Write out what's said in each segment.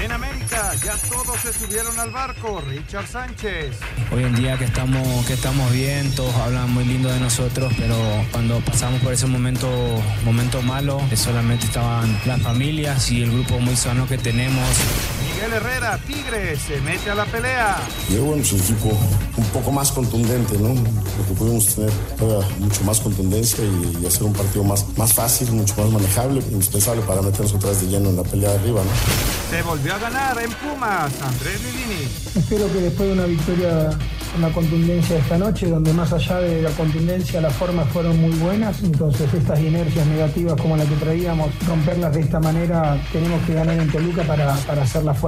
En América ya todos se subieron al barco. Richard Sánchez. Hoy en día que estamos, que estamos bien, todos hablan muy lindo de nosotros, pero cuando pasamos por ese momento, momento malo, solamente estaban las familias y el grupo muy sano que tenemos. Miguel Herrera, Tigres, se mete a la pelea. Llegó bueno, es un equipo un poco más contundente, ¿no? Porque pudimos tener mucho más contundencia y, y, hacer un partido más, más fácil, mucho más manejable, indispensable para meternos atrás de lleno en la pelea de arriba, ¿no? Se volvió a ganar en Pumas, Andrés Lilini. Espero que después de una victoria con la contundencia de esta noche, donde más allá de la contundencia las formas fueron muy buenas, entonces estas inercias negativas como la que traíamos, romperlas de esta manera, tenemos que ganar en Toluca para, para hacerla fuerte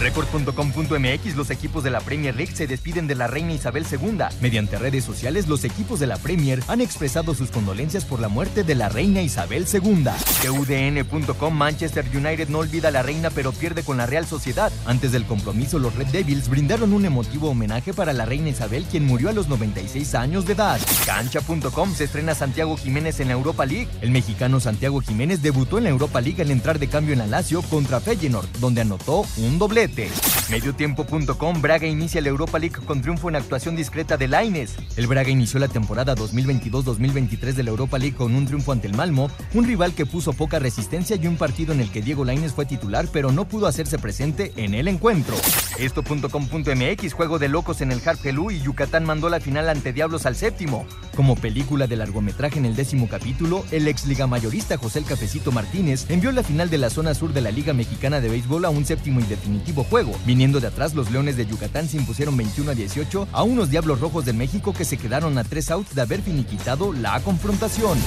Record.com.mx Los equipos de la Premier League se despiden de la reina Isabel II. Mediante redes sociales, los equipos de la Premier han expresado sus condolencias por la muerte de la reina Isabel II. UDN.com Manchester United no olvida a la reina pero pierde con la Real Sociedad. Antes del compromiso, los Red Devils brindaron un emotivo homenaje para la reina Isabel, quien murió a los 96 años de edad. Cancha.com se estrena Santiago Jiménez en la Europa League. El mexicano Santiago Jiménez debutó en la Europa League al entrar de cambio en la Lazio contra Feyenoord, donde anotó un doblete. Mediotiempo.com Braga inicia la Europa League con triunfo en actuación discreta de Laines. El Braga inició la temporada 2022-2023 de la Europa League con un triunfo ante el Malmo, un rival que puso poca resistencia y un partido en el que Diego Laines fue titular pero no pudo hacerse presente en el encuentro. Esto.com.mx Juego de locos en el Harp Helú y Yucatán mandó la final ante Diablos al séptimo. Como película de largometraje en el décimo capítulo, el ex liga mayorista José el Cafecito Martínez envió la final de la zona sur de la Liga Mexicana de Béisbol a un séptimo y definitivo juego. Viniendo de atrás, los Leones de Yucatán se impusieron 21 a 18 a unos Diablos Rojos de México que se quedaron a tres outs de haber finiquitado la confrontación.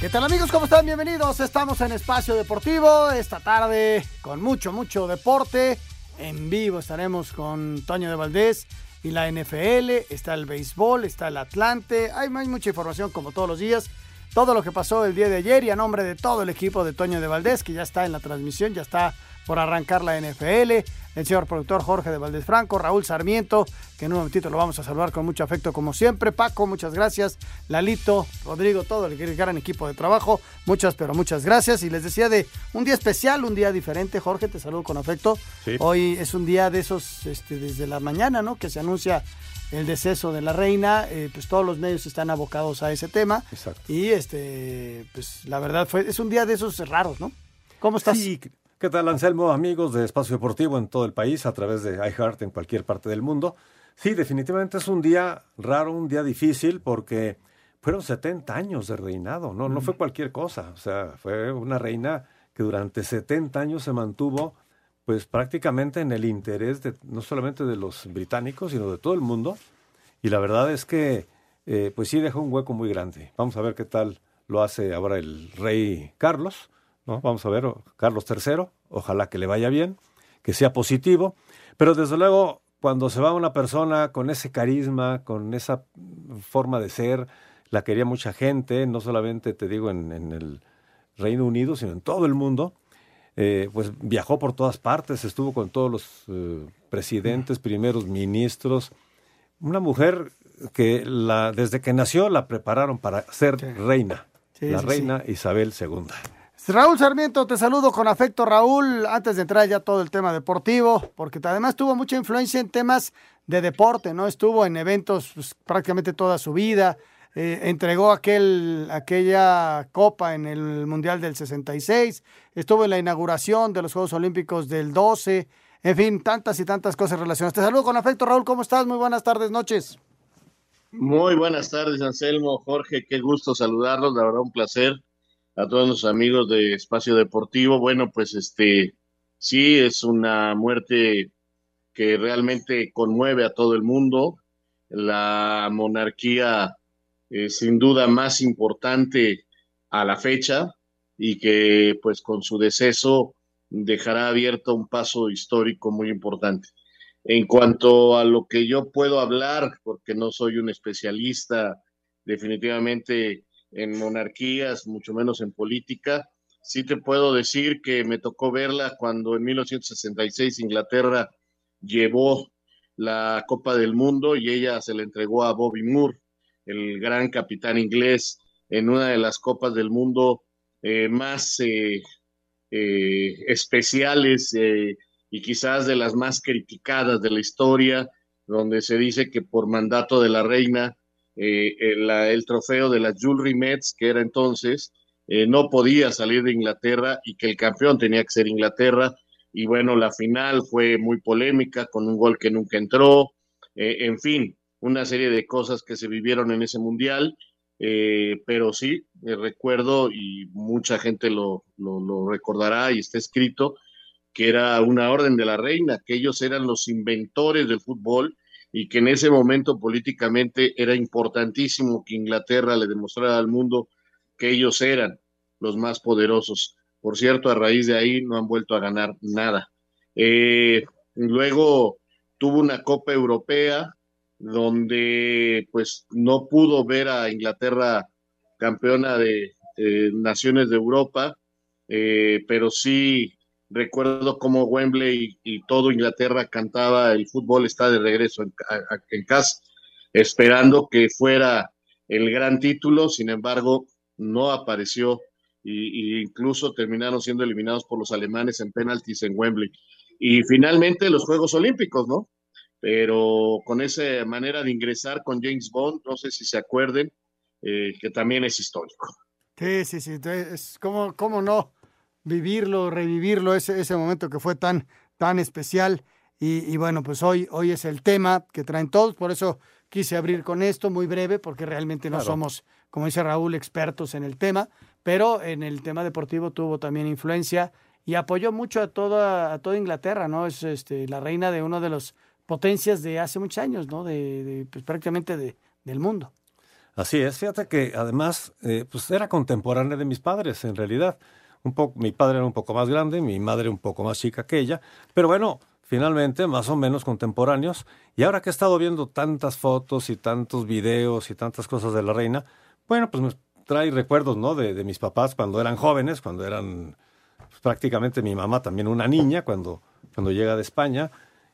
¿Qué tal amigos? ¿Cómo están? Bienvenidos. Estamos en Espacio Deportivo esta tarde con mucho, mucho deporte. En vivo estaremos con Toño de Valdés y la NFL. Está el béisbol, está el Atlante. Hay, hay mucha información como todos los días. Todo lo que pasó el día de ayer y a nombre de todo el equipo de Toño de Valdés, que ya está en la transmisión, ya está por arrancar la NFL, el señor productor Jorge de Valdés Franco, Raúl Sarmiento, que en un momentito lo vamos a saludar con mucho afecto como siempre, Paco, muchas gracias, Lalito, Rodrigo, todo el gran equipo de trabajo, muchas, pero muchas gracias. Y les decía de un día especial, un día diferente, Jorge, te saludo con afecto. Sí. Hoy es un día de esos, este, desde la mañana, ¿no? Que se anuncia el deceso de la reina, eh, pues todos los medios están abocados a ese tema. Exacto. Y este, pues la verdad fue, es un día de esos raros, ¿no? ¿Cómo estás? Sí, ¿qué tal Anselmo? Amigos de Espacio Deportivo en todo el país, a través de iHeart en cualquier parte del mundo. Sí, definitivamente es un día raro, un día difícil, porque fueron 70 años de reinado, no, no fue cualquier cosa. O sea, fue una reina que durante 70 años se mantuvo pues prácticamente en el interés de no solamente de los británicos, sino de todo el mundo. Y la verdad es que eh, pues sí dejó un hueco muy grande. Vamos a ver qué tal lo hace ahora el rey Carlos, ¿no? Vamos a ver, Carlos III, ojalá que le vaya bien, que sea positivo, pero desde luego cuando se va una persona con ese carisma, con esa forma de ser, la quería mucha gente, no solamente te digo en, en el Reino Unido, sino en todo el mundo, eh, pues viajó por todas partes, estuvo con todos los eh, presidentes, primeros ministros. Una mujer que la, desde que nació la prepararon para ser reina, la reina Isabel II. Raúl Sarmiento, te saludo con afecto, Raúl. Antes de entrar ya todo el tema deportivo, porque además tuvo mucha influencia en temas de deporte, ¿no? Estuvo en eventos pues, prácticamente toda su vida. Eh, entregó aquel, aquella copa en el Mundial del 66, estuvo en la inauguración de los Juegos Olímpicos del 12, en fin, tantas y tantas cosas relacionadas. Te saludo con afecto, Raúl, ¿cómo estás? Muy buenas tardes, noches. Muy buenas tardes, Anselmo, Jorge, qué gusto saludarlos, la verdad un placer a todos los amigos de Espacio Deportivo. Bueno, pues este sí es una muerte que realmente conmueve a todo el mundo. La monarquía eh, sin duda más importante a la fecha y que pues con su deceso dejará abierto un paso histórico muy importante. En cuanto a lo que yo puedo hablar, porque no soy un especialista definitivamente en monarquías, mucho menos en política, sí te puedo decir que me tocó verla cuando en 1966 Inglaterra llevó la Copa del Mundo y ella se la entregó a Bobby Moore el gran capitán inglés en una de las copas del mundo eh, más eh, eh, especiales y quizás de las más criticadas de la historia, donde se dice que por mandato de la reina, el, el, trofeo de la Jewelry Mets, que era entonces, no podía salir de Inglaterra y que el campeón tenía que ser Inglaterra. Y bueno, la final fue muy polémica, con un gol que nunca entró. en fin, una serie de cosas que se vivieron en ese mundial, eh, pero sí, recuerdo y mucha gente lo, lo, recordará y está escrito que era una orden de la reina, que ellos eran los inventores del fútbol y que en ese momento políticamente era importantísimo que Inglaterra le demostrara al mundo que ellos eran los más poderosos. Por cierto, a raíz de ahí no han vuelto a ganar nada. Eh, luego tuvo una Copa Europea donde pues no pudo ver a Inglaterra campeona de naciones de Europa, eh, pero sí recuerdo cómo Wembley y, todo Inglaterra cantaba el fútbol está de regreso en, casa, esperando que fuera el gran título, sin embargo no apareció e incluso terminaron siendo eliminados por los alemanes en penaltis en Wembley. Y finalmente los Juegos Olímpicos, ¿no? pero con esa manera de ingresar con James Bond, no sé si se acuerden, eh, que también es histórico. Sí, sí, sí, es como, cómo no vivirlo, revivirlo, ese, ese momento que fue tan, tan especial. Y, bueno, pues hoy, hoy es el tema que traen todos, por eso quise abrir con esto muy breve, porque realmente no somos, como dice Raúl, expertos en el tema, pero en el tema deportivo tuvo también influencia y apoyó mucho a toda, a toda Inglaterra, ¿no? Es este, la reina de uno de los potencias de hace muchos años, ¿no? De, pues, prácticamente de, del mundo. Así es, fíjate que además eh, pues era contemporánea de mis padres en realidad. Mi padre era un poco más grande, mi madre un poco más chica que ella, pero bueno, finalmente más o menos contemporáneos. Y ahora que he estado viendo tantas fotos y tantos videos y tantas cosas de la reina, bueno, pues me trae recuerdos, ¿no? De, de mis papás cuando eran jóvenes, cuando eran pues, prácticamente mi mamá también una niña, cuando, cuando llega de España.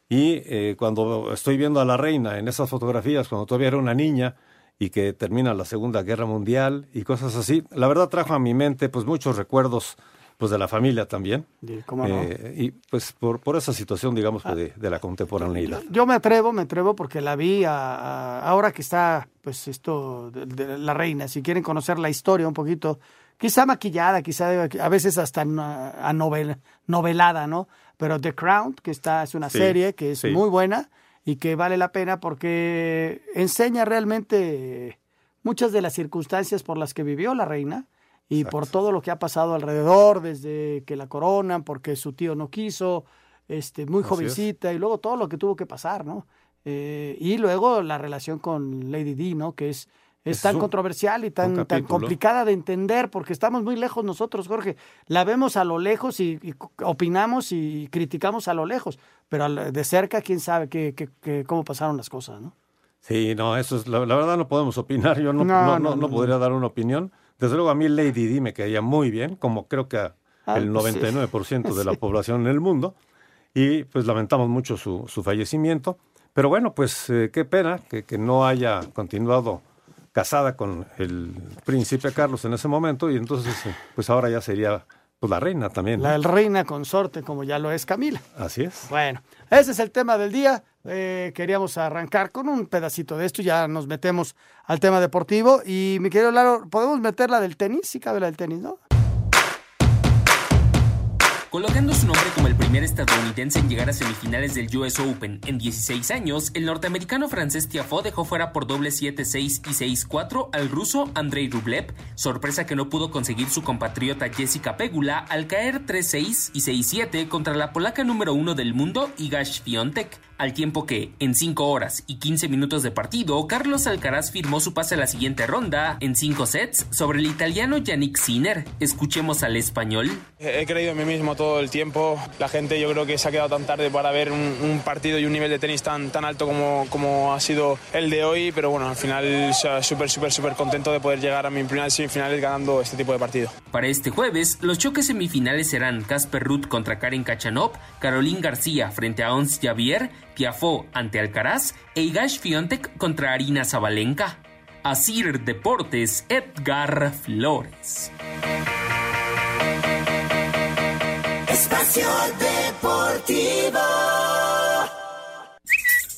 Y eh, cuando estoy viendo a la reina en esas fotografías, cuando todavía era una niña y que termina la Segunda Guerra Mundial y cosas así, la verdad trajo a mi mente pues muchos recuerdos pues de la familia también. Eh, y pues por, por esa situación, digamos, pues, de, de, la contemporaneidad. Yo me atrevo, me atrevo porque la vi ahora que está, pues esto, de, la reina, si quieren conocer la historia un poquito, quizá maquillada, quizá a veces hasta a novel, novelada, ¿no? Pero The Crown, que está, es una serie que es muy buena y que vale la pena porque enseña realmente muchas de las circunstancias por las que vivió la reina y por todo lo que ha pasado alrededor, desde que la coronan, porque su tío no quiso, este, muy jovencita, y luego todo lo que tuvo que pasar, ¿no? Eh, y luego la relación con Lady Di, ¿no? Que es es, tan controversial y tan, tan complicada de entender porque estamos muy lejos nosotros, Jorge. La vemos a lo lejos y, opinamos y criticamos a lo lejos, pero de cerca, quién sabe qué, qué, cómo pasaron las cosas, ¿no? Sí, no, eso es, la, verdad no podemos opinar, yo no, no, no, podría dar una opinión. Desde luego a mí Lady Di me caía muy bien, como creo que ah, el 99% pues de la población en el mundo. Y pues lamentamos mucho su, su fallecimiento. Pero bueno, pues eh, qué pena que, que no haya continuado casada con el príncipe Carlos en ese momento y entonces pues ahora ya sería pues la reina también. La reina consorte como ya lo es Camila. Así es. Bueno, ese es el tema del día. Eh, queríamos arrancar con un pedacito de esto, ya nos metemos al tema deportivo y mi querido Laro, podemos meter la del tenis, sí cabe la del tenis, ¿no? Colocando su nombre como el primer estadounidense en llegar a semifinales del US Open en 16 años, el norteamericano francés Tiafoe dejó fuera por doble 7-6 y 6-4 al ruso Andrei Rublev, sorpresa que no pudo conseguir su compatriota Jessica Pegula al caer 3-6 y 6-7 contra la polaca número uno del mundo Iga Świątek al tiempo que, en 5 horas y 15 minutos de partido, Carlos Alcaraz firmó su pase a la siguiente ronda en 5 sets sobre el italiano Yannick Sinner. Escuchemos al español. He creído en mí mismo todo el tiempo. La gente yo creo que se ha quedado tan tarde para ver un, partido y un nivel de tenis tan, tan alto como, como ha sido el de hoy, pero bueno, al final súper, súper, súper contento de poder llegar a mi primera semifinales ganando este tipo de partido. Para este jueves, los choques semifinales serán Casper Ruth contra Karen Kachanov, Caroline García frente a Ons Javier, Tiafó ante Alcaraz e Igash Fiontek contra Arina Zabalenka. Asir Deportes, Edgar Flores. Espacio Deportivo.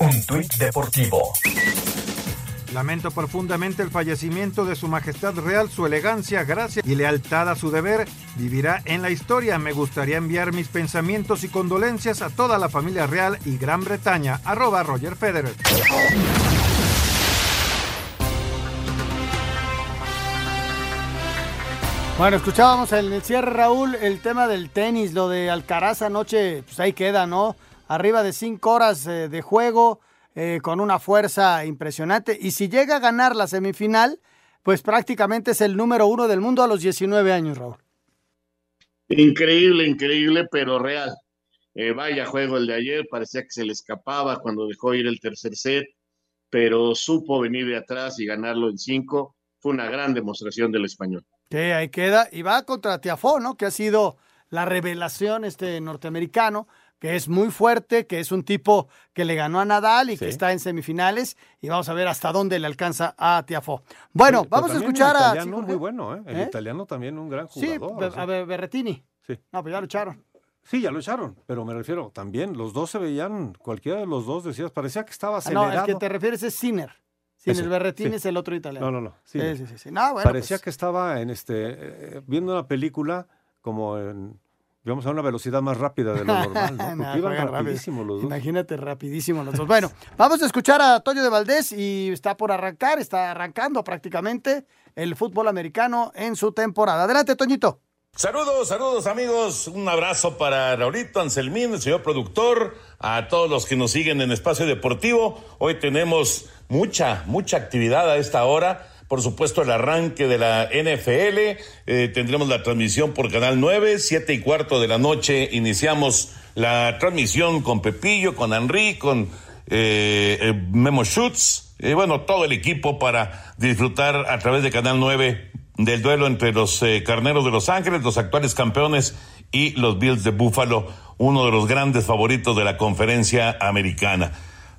Un tuit deportivo. Lamento profundamente el fallecimiento de Su Majestad Real, su elegancia, gracia y lealtad a su deber. Vivirá en la historia. Me gustaría enviar mis pensamientos y condolencias a toda la familia real y Gran Bretaña. Arroba Roger Federer. Bueno, escuchábamos en el cierre, Raúl, el tema del tenis, lo de Alcaraz anoche, pues ahí queda, ¿no? Arriba de cinco horas eh, de juego eh, con una fuerza impresionante. Y si llega a ganar la semifinal, pues prácticamente es el número uno del mundo a los 19 años, Raúl. Increíble, increíble, pero real. Eh, vaya juego el de ayer, parecía que se le escapaba cuando dejó ir el tercer set, pero supo venir de atrás y ganarlo en cinco. Fue una gran demostración del español. Que ahí queda, y va contra Tiafó, ¿no? Que ha sido la revelación este norteamericano que es muy fuerte, que es un tipo que le ganó a Nadal y que está en semifinales y vamos a ver hasta dónde le alcanza a Tiafo. Bueno, vamos a escuchar el italiano muy bueno, ¿eh? El ¿Eh? italiano también un gran jugador. Sí, a Berretini. Sí. No, pues ya lo echaron. Sí, ya lo echaron, pero me refiero también, los dos se veían, cualquiera de los dos decías, parecía que estaba acelerado. no, el que te refieres es Sinner. Sinner Berretini es el otro italiano. No, no, no. Sí, sí, sí. parecía pues que estaba en este, eh, viendo una película como en Vamos a una velocidad más rápida de lo normal, Porque iban rapidísimo los dos. Imagínate, rapidísimo los dos. Bueno, vamos a escuchar a Toño de Valdés y está por arrancar, está arrancando prácticamente el fútbol americano en su temporada. Adelante, Toñito. Saludos, saludos amigos. Un abrazo para Raulito Anselmín, el señor productor, a todos los que nos siguen en Espacio Deportivo. Hoy tenemos mucha, mucha actividad a esta hora. Por supuesto el arranque de la NFL, eh, tendremos la transmisión por Canal 9, siete y cuarto de la noche. Iniciamos la transmisión con Pepillo, con Henry, con eh, eh, Memo Schutz, y bueno, todo el equipo para disfrutar a través de Canal 9 del duelo entre los Carneros de Los Ángeles, los actuales campeones, y los Bills de Buffalo, uno de los grandes favoritos de la conferencia americana.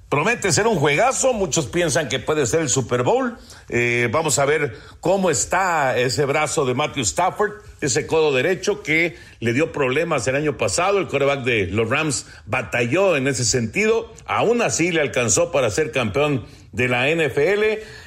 Promete ser un juegazo, muchos piensan que puede ser el Super Bowl. Eh, vamos a ver cómo está ese brazo de Matthew Stafford, ese codo derecho que le dio problemas el año pasado. El quarterback de los Rams batalló en ese sentido. Aún así le alcanzó para ser campeón de la NFL.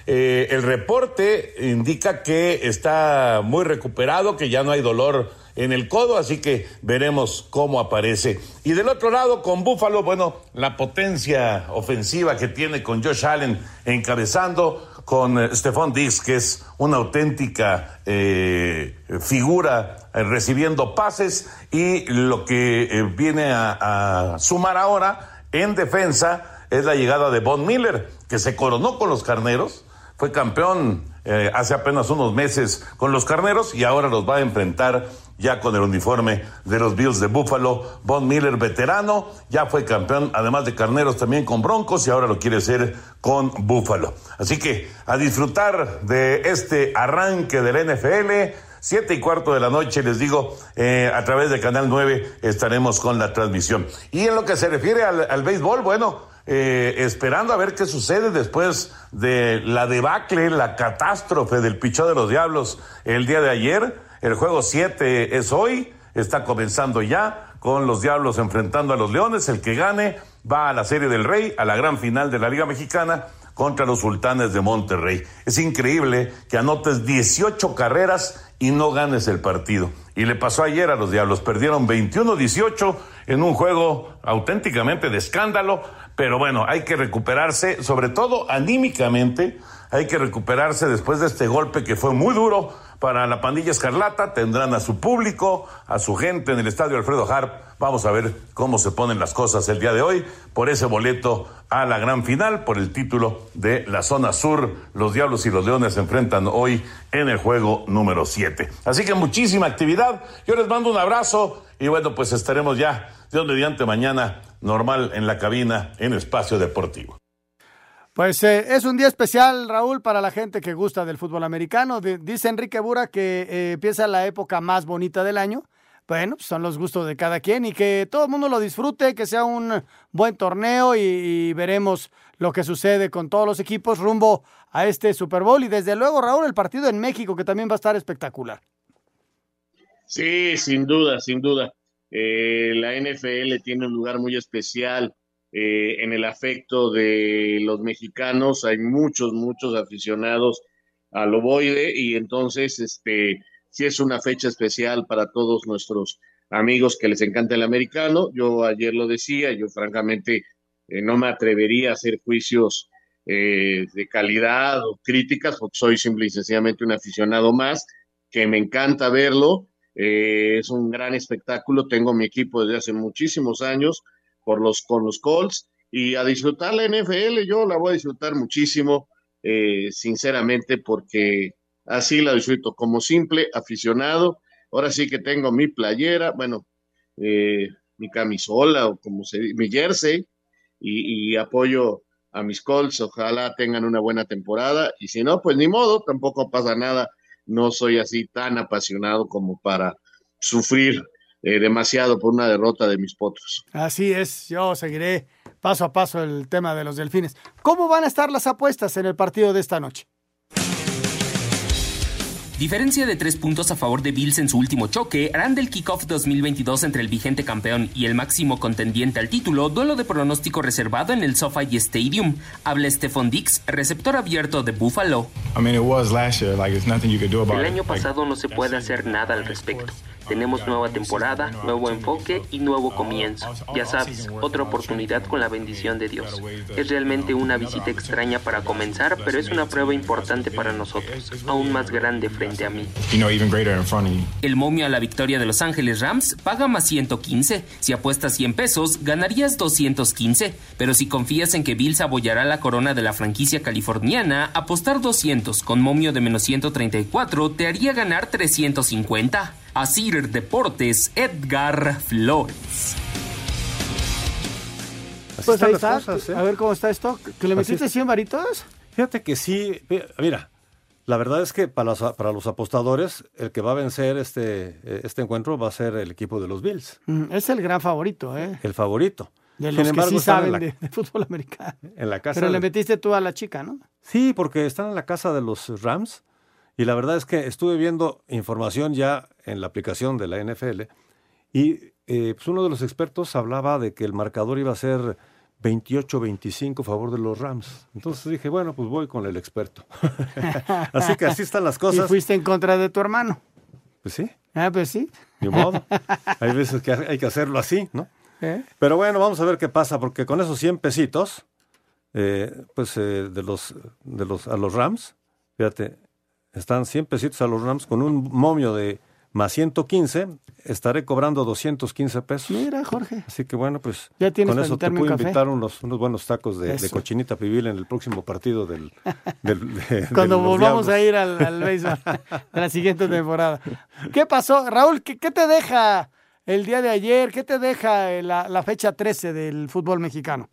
Eh, el reporte indica que está muy recuperado, que ya no hay dolor en el codo, así que veremos cómo aparece. Y del otro lado, con Buffalo, bueno, la potencia ofensiva que tiene con Josh Allen encabezando, con eh, Stephon Diggs, que es una auténtica eh, figura recibiendo pases, y lo que viene a sumar ahora en defensa es la llegada de Von Miller, que se coronó con los carneros, fue campeón hace apenas unos meses con los carneros y ahora los va a enfrentar ya con el uniforme de los Bills de Buffalo. Von Miller, veterano, ya fue campeón, además de carneros también con Broncos y ahora lo quiere ser con Buffalo. Así que a disfrutar de este arranque del NFL. Siete y cuarto de la noche, les digo, eh, a través de Canal 9 estaremos con la transmisión. Y en lo que se refiere al béisbol, bueno, eh, esperando a ver qué sucede después de la debacle, la catástrofe del pichón de los Diablos el día de ayer. El juego 7 es hoy, está comenzando ya con los Diablos enfrentando a los Leones. El que gane va a la Serie del Rey, a la gran final de la Liga Mexicana contra los Sultanes de Monterrey. Es increíble que anotes 18 carreras y no ganes el partido. Y le pasó ayer a los Diablos, perdieron 21-18 en un juego auténticamente de escándalo, pero bueno, hay que recuperarse, sobre todo anímicamente, hay que recuperarse después de este golpe que fue muy duro para la pandilla escarlata, tendrán a su público, a su gente en el estadio Alfredo Harp. Vamos a ver cómo se ponen las cosas el día de hoy por ese boleto a la gran final, por el título de la zona sur. Los Diablos y los Leones se enfrentan hoy en el juego número 7. Así que muchísima actividad. Yo les mando un abrazo y bueno, pues estaremos ya, Dios mediante mañana, normal en la cabina, en espacio deportivo. Pues eh, es un día especial, Raúl, para la gente que gusta del fútbol americano. Dice Enrique Bura que eh, empieza la época más bonita del año. Bueno, pues son los gustos de cada quien y que todo el mundo lo disfrute, que sea un buen torneo y, y, veremos lo que sucede con todos los equipos rumbo a este Super Bowl. Y desde luego, Raúl, el partido en México, que también va a estar espectacular. Sí, sin duda, sin duda. Eh, la NFL tiene un lugar muy especial eh, en el afecto de los mexicanos. Hay muchos, muchos aficionados al ovoide y entonces, este, sí es una fecha especial para todos nuestros amigos que les encanta el americano. Yo ayer lo decía, yo francamente eh, no me atrevería a hacer juicios eh, de calidad o críticas, porque soy simple y sencillamente un aficionado más, que me encanta verlo. Eh, es un gran espectáculo. Tengo mi equipo desde hace muchísimos años por los, con los Colts y a disfrutar la NFL. Yo la voy a disfrutar muchísimo, eh, sinceramente, porque así la disfruto como simple aficionado. Ahora sí que tengo mi playera, bueno, eh, mi camisola o como se mi jersey y, y, apoyo a mis Colts. Ojalá tengan una buena temporada y si no, pues ni modo, tampoco pasa nada. No soy así tan apasionado como para sufrir eh, demasiado por una derrota de mis potros. Así es, yo seguiré paso a paso el tema de los delfines. ¿Cómo van a estar las apuestas en el partido de esta noche? Diferencia de tres puntos a favor de Bills en su último choque harán del kickoff 2022 entre el vigente campeón y el máximo contendiente al título duelo de pronóstico reservado en el SoFi Stadium. Habla Stephon Dix, receptor abierto de Buffalo. El año pasado no se puede hacer nada al respecto. Tenemos nueva temporada, nuevo enfoque y nuevo comienzo. Ya sabes, otra oportunidad con la bendición de Dios. Es realmente una visita extraña para comenzar, pero es una prueba importante para nosotros, aún más grande frente a mí. El momio a la victoria de Los Ángeles Rams paga más 115. Si apuestas 100 pesos, ganarías 215. Pero si confías en que Bills abollará la corona de la franquicia californiana, apostar 200 con momio de menos 134 te haría ganar 350. Asir Deportes, Edgar Flores. Así pues ahí está. Cosas, ¿eh? A ver cómo está esto. ¿Que le metiste 100 varitos? Fíjate que sí. Mira, la verdad es que para los, para los apostadores, el que va a vencer este, este encuentro va a ser el equipo de los Bills. Mm, es el gran favorito, ¿eh? El favorito. De los Sin embargo, que sí saben la, de, de, fútbol americano. En la casa Pero de, le metiste tú a la chica, ¿no? Sí, porque están en la casa de los Rams. Y la verdad es que estuve viendo información ya en la aplicación de la NFL y eh, pues uno de los expertos hablaba de que el marcador iba a ser 28-25 a favor de los Rams. Entonces dije, bueno, pues voy con el experto. así que así están las cosas. Y fuiste en contra de tu hermano. Pues sí. Ah, pues sí. Ni modo. Hay veces que hay que hacerlo así, ¿no? ¿Eh? Pero bueno, vamos a ver qué pasa, porque con esos 100 pesitos, eh, pues eh, de los, de los, a los Rams, fíjate, están 100 pesitos a los Rams con un momio de más 115, estaré cobrando 215 pesos. Mira, Jorge. Así que bueno, pues ¿Ya tienes con eso te puedo un invitar unos, unos buenos tacos de, de, cochinita pibil en el próximo partido del... del de, Cuando de volvamos Diablos. a ir al, al béisbol de la siguiente temporada. ¿Qué pasó? Raúl, ¿qué, ¿qué, te deja el día de ayer? ¿Qué te deja la, la fecha 13 del fútbol mexicano?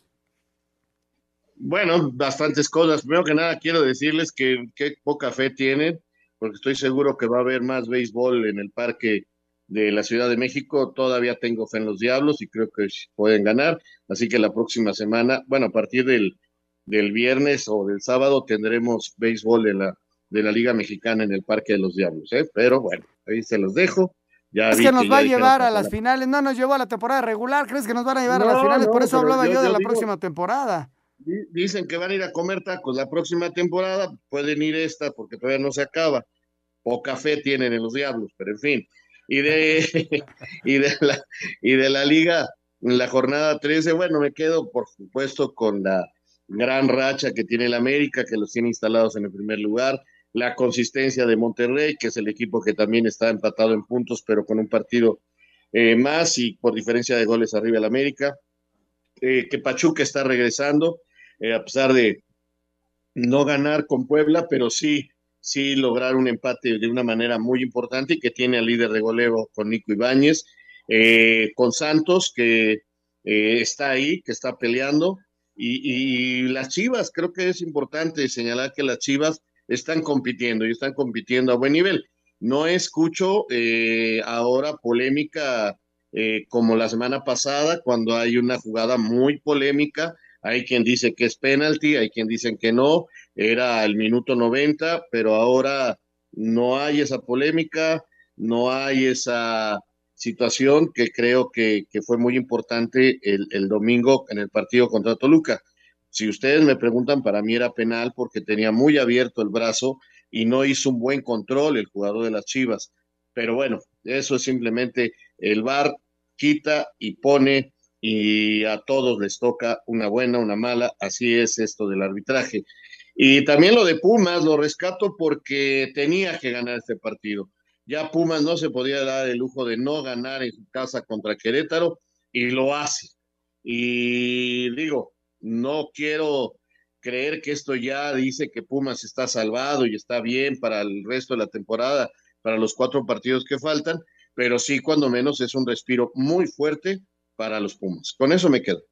Bueno, bastantes cosas. Primero que nada, quiero decirles que qué poca fe tienen porque estoy seguro que va a haber más béisbol en el parque de la Ciudad de México. Todavía tengo fe en los Diablos y creo que pueden ganar. Así que la próxima semana, bueno, a partir del, del viernes o del sábado tendremos béisbol de la, de la Liga Mexicana en el Parque de los Diablos. ¿eh? Pero bueno, ahí se los dejo. Ya es que nos va a llevar a las la- finales. No nos llevó a la temporada regular. ¿Crees que nos van a llevar a las finales? no, Por eso hablaba yo- yo, de la digo- próxima temporada. Di- Dicen que van a ir a comer tacos la próxima temporada, pueden ir esta porque todavía no se acaba. Poca fe tienen en los diablos, pero en fin. Y de, y de, la, y de la liga, en la jornada 13, bueno, me quedo por supuesto con la gran racha que tiene el América, que los tiene instalados en el primer lugar, la consistencia de Monterrey, que es el equipo que también está empatado en puntos, pero con un partido eh, más y por diferencia de goles arriba el América eh, que Pachuca está regresando, eh, a pesar de no ganar con Puebla, pero sí, sí lograr un empate de una manera muy importante y que tiene al líder de goleo con Nico Ibáñez, eh, con Santos, que eh, está ahí, que está peleando, y, y las Chivas, creo que es importante señalar que las Chivas están compitiendo y están compitiendo a buen nivel. No escucho ahora polémica como la semana pasada, cuando hay una jugada muy polémica. Hay quien dice que es penalti, hay quien dice que no, era el minuto 90, pero ahora no hay esa polémica, no hay esa situación que creo que, que fue muy importante el, el domingo en el partido contra Toluca. Si ustedes me preguntan, para mí era penal porque tenía muy abierto el brazo y no hizo un buen control el jugador de las Chivas. Pero bueno, eso es simplemente el VAR quita y pone y a todos les toca una buena, una mala, así es esto del arbitraje. Y también lo de Pumas lo rescato porque tenía que ganar este partido. Ya Pumas no se podía dar el lujo de no ganar en su casa contra Querétaro y lo hace. Y digo, no quiero creer que esto ya dice que Pumas está salvado y está bien para el resto de la temporada, para los cuatro partidos que faltan, pero sí, cuando menos, es un respiro muy fuerte para los Pumas. Con eso me quedo.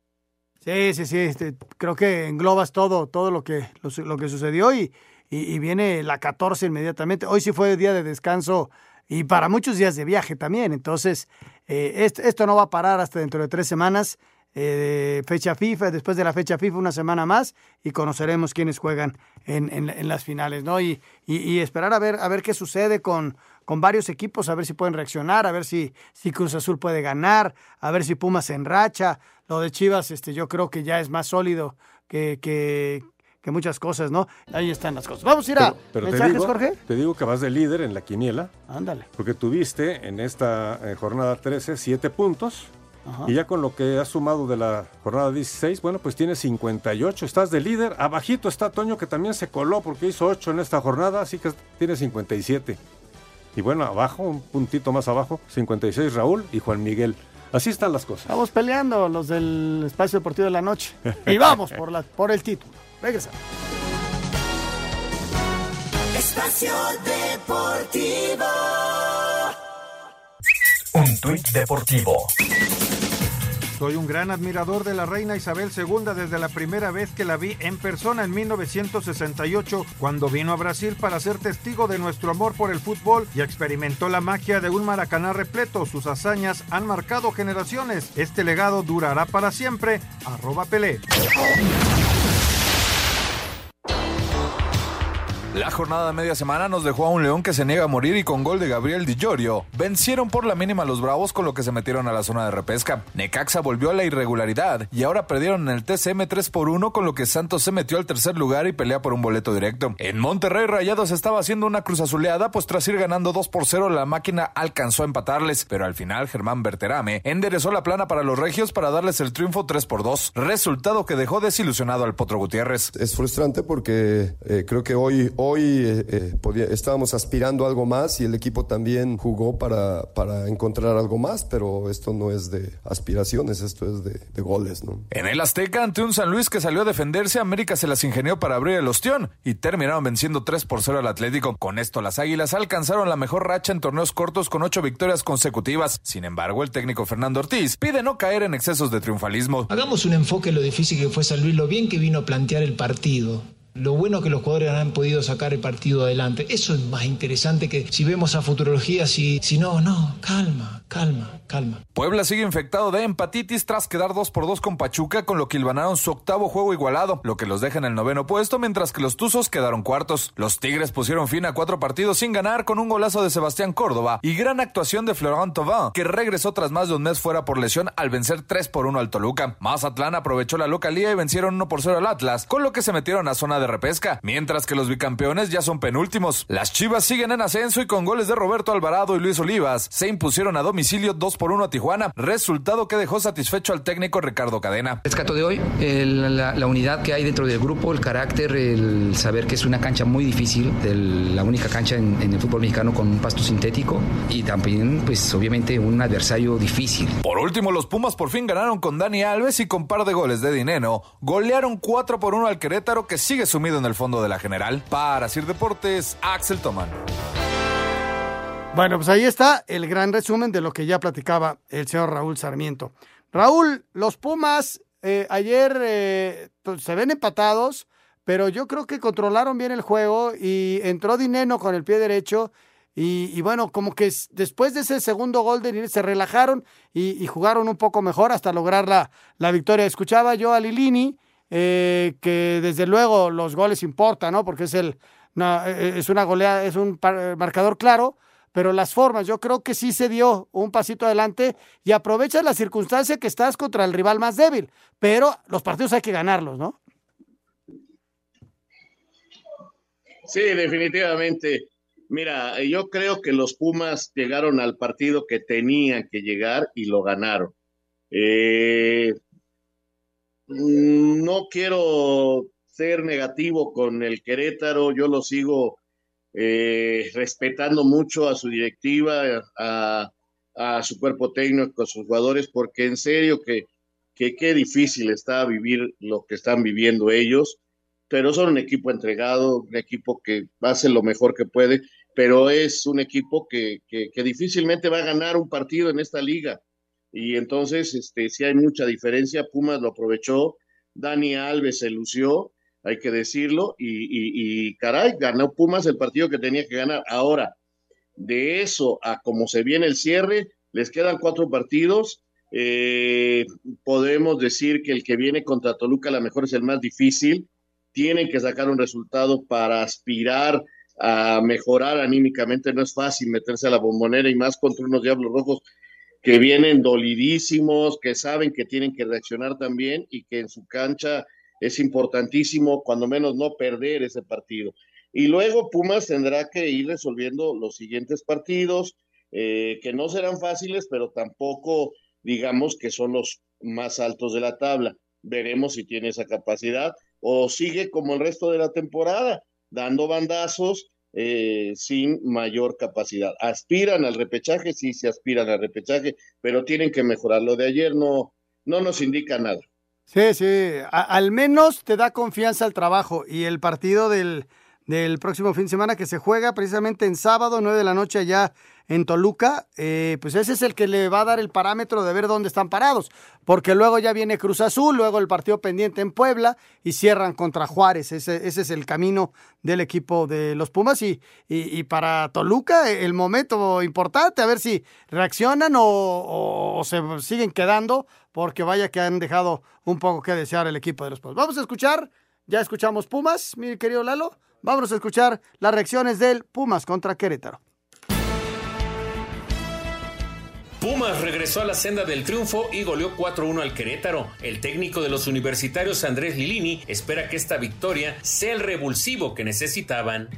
Sí, sí, sí. este, creo que englobas todo, todo lo que, lo, que sucedió y, y, viene la 14 inmediatamente. Hoy sí fue día de descanso y para muchos días de viaje también. Entonces, eh, esto no va a parar hasta dentro de tres semanas. Eh, fecha FIFA, después de la fecha FIFA una semana más y conoceremos quiénes juegan en, en- en las finales, ¿no? Y, y- y esperar a ver, a ver qué sucede con, con varios equipos, a ver si pueden reaccionar, a ver si, si Cruz Azul puede ganar, a ver si Pumas se enracha. Lo de Chivas, este, yo creo que ya es más sólido que, que, que muchas cosas, ¿no? Ahí están las cosas. Vamos a ir a Pero, pero te, mensajes, digo, Jorge. te digo que vas de líder en la quiniela. Ándale. Porque tuviste en esta eh, jornada 13 siete puntos. Ajá. Y ya con lo que has sumado de la jornada 16, bueno, pues tienes 58. Estás de líder. Abajito está Toño, que también se coló porque hizo 8 en esta jornada, así que tiene 57. Y bueno, abajo, un puntito más abajo, 56 Raúl y Juan Miguel. Así están las cosas. Estamos peleando los del Espacio Deportivo de la Noche. Y vamos por, la, por el título. Regresamos. Espacio Deportivo. Un tuit deportivo. Soy un gran admirador de la reina Isabel II desde la primera vez que la vi en persona en 1968, cuando vino a Brasil para ser testigo de nuestro amor por el fútbol y experimentó la magia de un Maracaná repleto. Sus hazañas han marcado generaciones. Este legado durará para siempre. Arroba Pelé. La jornada de media semana nos dejó a un León que se niega a morir y con gol de Gabriel Di Giorgio vencieron por la mínima a los Bravos con lo que se metieron a la zona de repesca. Necaxa volvió a la irregularidad y ahora perdieron en el TCM 3 por 1 con lo que Santos se metió al tercer lugar y pelea por un boleto directo. En Monterrey Rayados estaba haciendo una cruz azuleada pues tras ir ganando 2 por 0 la máquina alcanzó a empatarles, pero al final Germán Berterame enderezó la plana para los regios para darles el triunfo 3 por 2, resultado que dejó desilusionado al Potro Gutiérrez. Es frustrante porque eh, creo que hoy eh, eh, podía- estábamos aspirando a algo más y el equipo también jugó para, para encontrar algo más, pero esto no es de aspiraciones, esto es de, de goles, ¿no? En el Azteca, ante un San Luis que salió a defenderse, América se las ingenió para abrir el ostión y terminaron venciendo 3 por 0 al Atlético. Con esto, las Águilas alcanzaron la mejor racha en torneos cortos con 8 victorias consecutivas. Sin embargo, el técnico Fernando Ortiz pide no caer en excesos de triunfalismo. Hagamos un enfoque en lo difícil que fue San Luis, lo bien que vino a plantear el partido. Lo bueno que los jugadores han podido sacar el partido adelante. Eso es más interesante que si vemos a futurología, si, si no, no, calma, calma, calma. Puebla sigue infectado de empatitis tras quedar 2 por 2 con Pachuca, con lo que ilvanaron su octavo juego igualado, lo que los deja en el noveno puesto, mientras que los Tuzos quedaron cuartos. Los Tigres pusieron fin a cuatro partidos sin ganar con un golazo de Sebastián Córdoba y gran actuación de Florent Thauvin, que regresó tras más de un mes fuera por lesión al vencer 3 por 1 al Toluca. Mazatlán aprovechó la localía y vencieron 1 por 0 al Atlas, con lo que se metieron a zona de repesca, mientras que los bicampeones ya son penúltimos. Las Chivas siguen en ascenso y con goles de Roberto Alvarado y Luis Olivas se impusieron a domicilio 2 por 1 a Tijuana, resultado que dejó satisfecho al técnico Ricardo Cadena. Rescato de hoy, el, la, la, unidad que hay dentro del grupo, el carácter, el saber que es una cancha muy difícil, el, la única cancha en, en, el fútbol mexicano con un pasto sintético y también, pues obviamente, un adversario difícil. Por último, los Pumas por fin ganaron con Dani Alves y con par de goles de dinero, golearon 4 por 1 al Querétaro que sigue en el fondo de la general. Para Sir Deportes, Axel Toman. Bueno, pues ahí está el gran resumen de lo que ya platicaba el señor Raúl Sarmiento. Raúl, los Pumas eh, ayer eh, se ven empatados, pero yo creo que controlaron bien el juego y entró Dineno con el pie derecho. Y, y bueno, como que después de ese segundo gol de Dineno se relajaron y, y, jugaron un poco mejor hasta lograr la, la victoria. Escuchaba yo a Lilini, eh, que desde luego los goles importan, ¿no? Porque es, el, no, es una goleada, es un marcador claro pero las formas, yo creo que sí se dio un pasito adelante y aprovechas la circunstancia que estás contra el rival más débil, pero los partidos hay que ganarlos, ¿no? Sí, definitivamente. Mira, yo creo que los Pumas llegaron al partido que tenían que llegar y lo ganaron. Eh, no quiero ser negativo con el Querétaro, yo lo sigo eh, respetando mucho a su directiva, a, su cuerpo técnico, a sus jugadores, porque en serio que, que qué difícil está vivir lo que están viviendo ellos, pero son un equipo entregado, un equipo que hace lo mejor que puede, pero es un equipo que, que difícilmente va a ganar un partido en esta liga. Y entonces, este, si hay mucha diferencia, Pumas lo aprovechó, Dani Alves se lució, hay que decirlo, y, caray, ganó Pumas el partido que tenía que ganar. Ahora, de eso a como se viene el cierre, les quedan cuatro partidos. Eh, podemos decir que el que viene contra Toluca a lo mejor es el más difícil. Tienen que sacar un resultado para aspirar a mejorar anímicamente. No es fácil meterse a la bombonera y más contra unos Diablos Rojos que vienen dolidísimos, que saben que tienen que reaccionar también y que en su cancha es importantísimo, cuando menos no perder ese partido. Y luego Pumas tendrá que ir resolviendo los siguientes partidos, eh, que no serán fáciles, pero tampoco digamos que son los más altos de la tabla. Veremos si tiene esa capacidad o sigue como el resto de la temporada, dando bandazos eh, sin mayor capacidad. ¿Aspiran al repechaje? Sí, se aspiran al repechaje, pero tienen que mejorar. Lo de ayer no, no nos indica nada. Sí, sí, al menos te da confianza al trabajo y el partido del, del próximo fin de semana que se juega precisamente en sábado, 9 de la noche allá en Toluca, eh, pues ese es el que le va a dar el parámetro de ver dónde están parados, porque luego ya viene Cruz Azul, luego el partido pendiente en Puebla y cierran contra Juárez, ese, ese es el camino del equipo de los Pumas y, y, para Toluca el momento importante, a ver si reaccionan o, o se siguen quedando, porque vaya que han dejado un poco que desear el equipo de los Pumas. Vamos a escuchar, ya escuchamos Pumas, mi querido Lalo. Vamos a escuchar las reacciones del Pumas contra Querétaro. Pumas regresó a la senda del triunfo y goleó 4-1 al Querétaro. El técnico de los universitarios Andrés Lilini espera que esta victoria sea el revulsivo que necesitaban.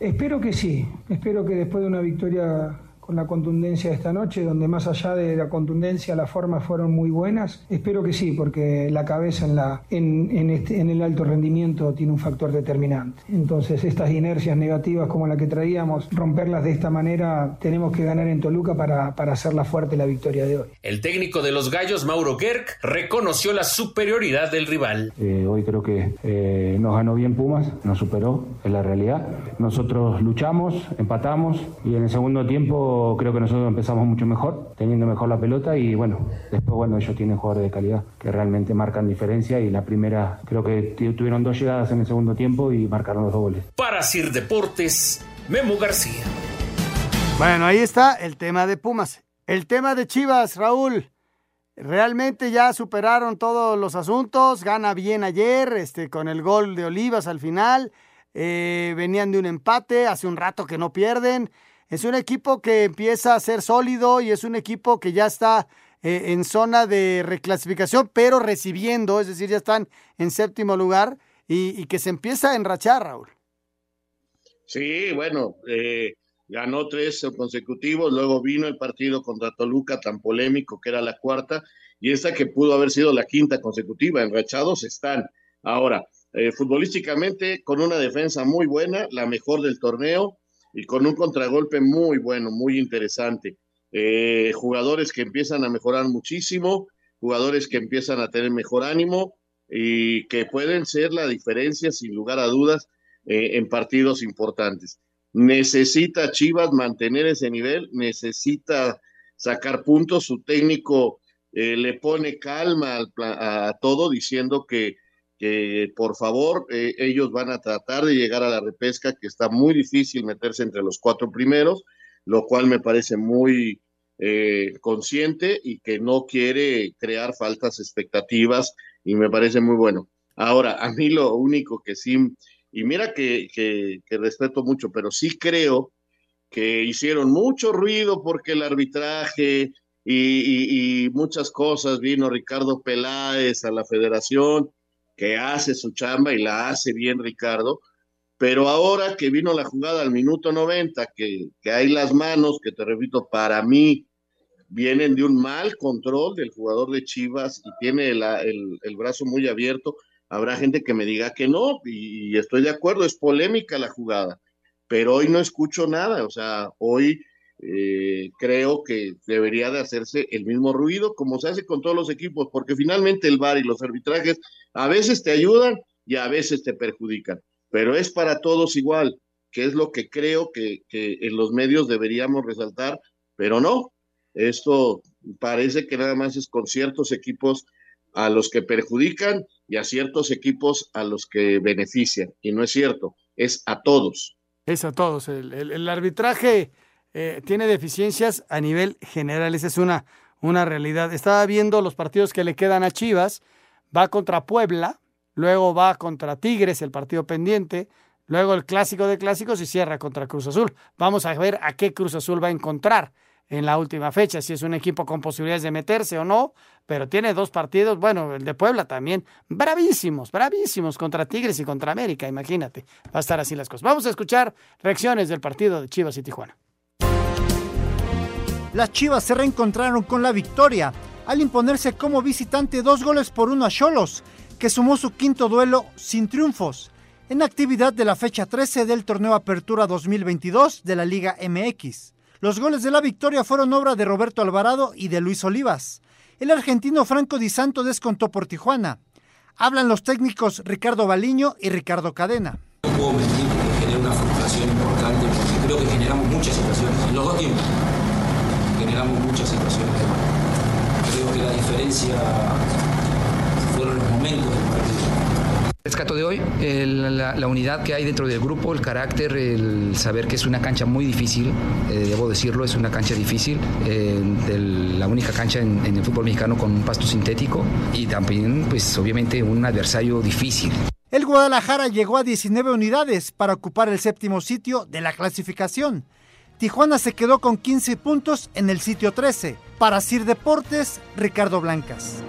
Espero que sí, espero que después de una victoria con la contundencia de esta noche, donde más allá de la contundencia las formas fueron muy buenas. Espero que sí, porque la cabeza en, la, en, en, este, en el alto rendimiento tiene un factor determinante. Entonces estas inercias negativas como la que traíamos, romperlas de esta manera, tenemos que ganar en Toluca para, para hacerla fuerte la victoria de hoy. El técnico de los Gallos, Mauro Gerg, reconoció la superioridad del rival. Eh, hoy creo que eh, nos ganó bien Pumas, nos superó, es la realidad. Nosotros luchamos, empatamos y en el segundo tiempo creo que nosotros empezamos mucho mejor, teniendo mejor la pelota y bueno, después bueno, ellos tienen jugadores de calidad que realmente marcan diferencia y la primera creo que tuvieron dos llegadas en el segundo tiempo y marcaron los dos goles. Para Sir Deportes, Memo García. Bueno, ahí está el tema de Pumas. El tema de Chivas, Raúl. Realmente ya superaron todos los asuntos, gana bien ayer, este, con el gol de Olivas al final, eh, venían de un empate, hace un rato que no pierden, es un equipo que empieza a ser sólido y es un equipo que ya está eh, en zona de reclasificación, pero recibiendo, es decir, ya están en séptimo lugar y, y que se empieza a enrachar, Raúl. Sí, bueno, eh, ganó tres consecutivos, luego vino el partido contra Toluca tan polémico que era la cuarta, y esta que pudo haber sido la quinta consecutiva, enrachados están. Ahora, eh, futbolísticamente, con una defensa muy buena, la mejor del torneo, y con un contragolpe muy bueno, muy interesante. Eh, jugadores que empiezan a mejorar muchísimo, jugadores que empiezan a tener mejor ánimo y que pueden ser la diferencia, sin lugar a dudas, eh, en partidos importantes. Necesita Chivas mantener ese nivel, necesita sacar puntos. Su técnico eh, le pone calma a, todo diciendo que, que por favor eh, ellos van a tratar de llegar a la repesca, que está muy difícil meterse entre los cuatro primeros, lo cual me parece muy eh, consciente y que no quiere crear faltas expectativas y me parece muy bueno. Ahora, a mí lo único que sí y mira que, que, respeto mucho, pero sí creo que hicieron mucho ruido porque el arbitraje y, y, muchas cosas, vino Ricardo Peláez a la federación, que hace su chamba y la hace bien Ricardo, pero ahora que vino la jugada al minuto 90, que, que hay las manos, que te repito, para mí vienen de un mal control del jugador de Chivas y tiene el, el brazo muy abierto, Habrá gente que me diga que no, y, estoy de acuerdo, es polémica la jugada, pero hoy no escucho nada, o sea, hoy eh, creo que debería de hacerse el mismo ruido como se hace con todos los equipos, porque finalmente el VAR y los arbitrajes a veces te ayudan y a veces te perjudican, pero es para todos igual, que es lo que creo que, que en los medios deberíamos resaltar, pero no, esto parece que nada más es con ciertos equipos a los que perjudican y a ciertos equipos a los que benefician. Y no es cierto, es a todos. Es a todos. El, arbitraje eh, tiene deficiencias a nivel general, esa es una, una realidad. Estaba viendo los partidos que le quedan a Chivas, va contra Puebla, luego va contra Tigres, el partido pendiente, luego el clásico de clásicos y cierra contra Cruz Azul. Vamos a ver a qué Cruz Azul va a encontrar en la última fecha, si es un equipo con posibilidades de meterse o no, pero tiene dos partidos, bueno, el de Puebla también, bravísimos, bravísimos contra Tigres y contra América, imagínate, va a estar así las cosas. Vamos a escuchar reacciones del partido de Chivas y Tijuana. Las Chivas se reencontraron con la victoria al imponerse como visitante dos goles por uno a Cholos, que sumó su quinto duelo sin triunfos en actividad de la fecha 13 del torneo Apertura 2022 de la Liga MX. Los goles de la victoria fueron obra de Roberto Alvarado y de Luis Olivas. El argentino Franco Di Santo descontó por Tijuana. Hablan los técnicos Ricardo Baliño y Ricardo Cadena. No puedo mentir genera una frustración importante porque creo que generamos muchas situaciones. Generamos muchas situaciones. Creo que la diferencia fueron los momentos del partido. Rescato de hoy, la, unidad que hay dentro del grupo, el carácter, el saber que es una cancha muy difícil, eh, debo decirlo, es una cancha difícil, eh, la única cancha en, en, el fútbol mexicano con un pasto sintético y también, pues obviamente, un adversario difícil. El Guadalajara llegó a 19 unidades para ocupar el séptimo sitio de la clasificación. Tijuana se quedó con 15 puntos en el sitio 13. Para Sir Deportes, Ricardo Blancas.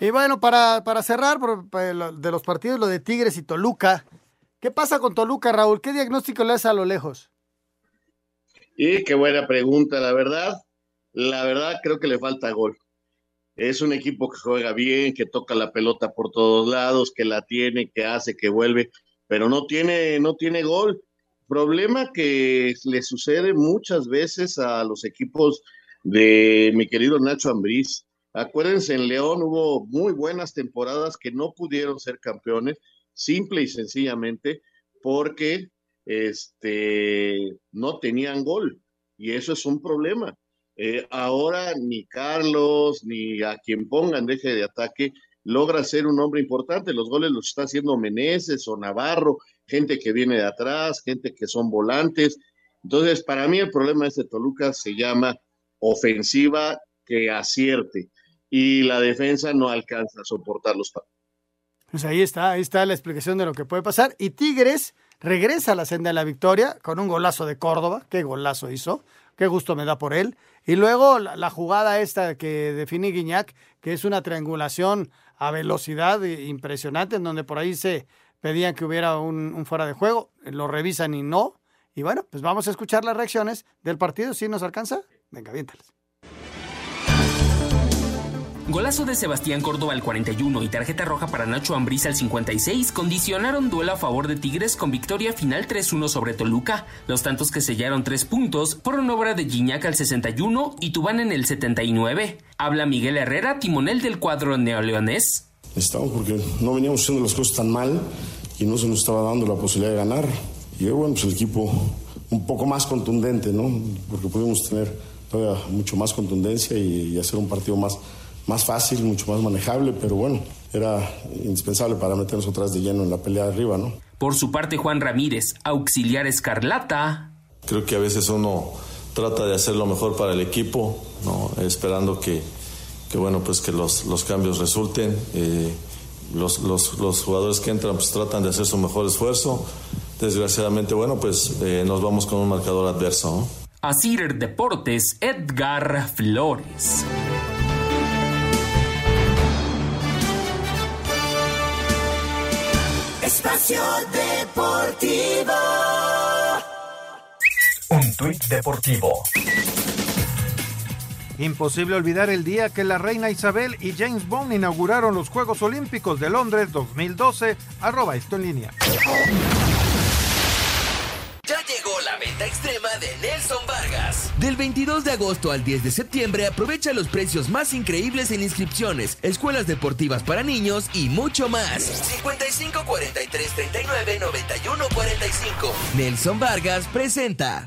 Y bueno, para, para cerrar de los partidos, lo de Tigres y Toluca. ¿Qué pasa con Toluca, Raúl? ¿Qué diagnóstico le hace a lo lejos? Y qué buena pregunta, la verdad. La verdad, creo que le falta gol. Es un equipo que juega bien, que toca la pelota por todos lados, que la tiene, que hace, que vuelve, pero no tiene, no tiene gol. Problema que le sucede muchas veces a los equipos de mi querido Nacho Ambriz Acuérdense, en León hubo muy buenas temporadas que no pudieron ser campeones, simple y sencillamente porque este, no tenían gol. y eso es un problema. Eh, ahora ni Carlos ni a quien pongan deje de ataque logra ser un hombre importante. Los goles los está haciendo Meneses o Navarro, gente que viene de atrás, gente que son volantes. Entonces, para mí el problema de este Toluca se llama ofensiva que acierte y la defensa no alcanza a soportar los Pues ahí está, ahí está la explicación de lo que puede pasar. Y Tigres regresa a la senda de la victoria con un golazo de Córdoba. Qué golazo hizo. Qué gusto me da por él. Y luego la, jugada esta que define Guiñac, que es una triangulación a velocidad impresionante, en donde por ahí se pedían que hubiera un, fuera de juego. Lo revisan y no. Y bueno, pues vamos a escuchar las reacciones del partido. Si nos alcanza, venga, viéntales. Golazo de Sebastián Córdoba al 41 y tarjeta roja para Nacho Ambriz al 56 condicionaron duelo a favor de Tigres con victoria final 3-1 sobre Toluca. Los tantos que sellaron tres puntos fueron obra de Gignac al 61 y Tubán en el 79. Habla Miguel Herrera, timonel del cuadro neoleonés. Estamos porque no veníamos haciendo las cosas tan mal y no se nos estaba dando la posibilidad de ganar. Y bueno, pues el equipo un poco más contundente, ¿no? Porque pudimos tener todavía mucho más contundencia y hacer un partido más más fácil, mucho más manejable, pero bueno, era indispensable para meternos otra vez de lleno en la pelea de arriba, ¿no? Por su parte, Juan Ramírez, auxiliar Escarlata. Creo que a veces uno trata de hacer lo mejor para el equipo, ¿no? esperando que, que bueno, pues que los, los cambios resulten. Eh, los, los, los, jugadores que entran pues tratan de hacer su mejor esfuerzo. Desgraciadamente, bueno, pues eh, nos vamos con un marcador adverso. ¿no? Asir Deportes, Edgar Flores. Espacio Deportivo. Un tuit deportivo. Imposible olvidar el día que la reina Isabel y James Bond inauguraron los Juegos Olímpicos de Londres 2012. Arroba esto en línea. Ya llegó la venta extrema de Nelson Vargas. Del 22 de agosto al 10 de septiembre aprovecha los precios más increíbles en inscripciones, escuelas deportivas para niños y mucho más. 55 43 39 91 45. Nelson Vargas presenta.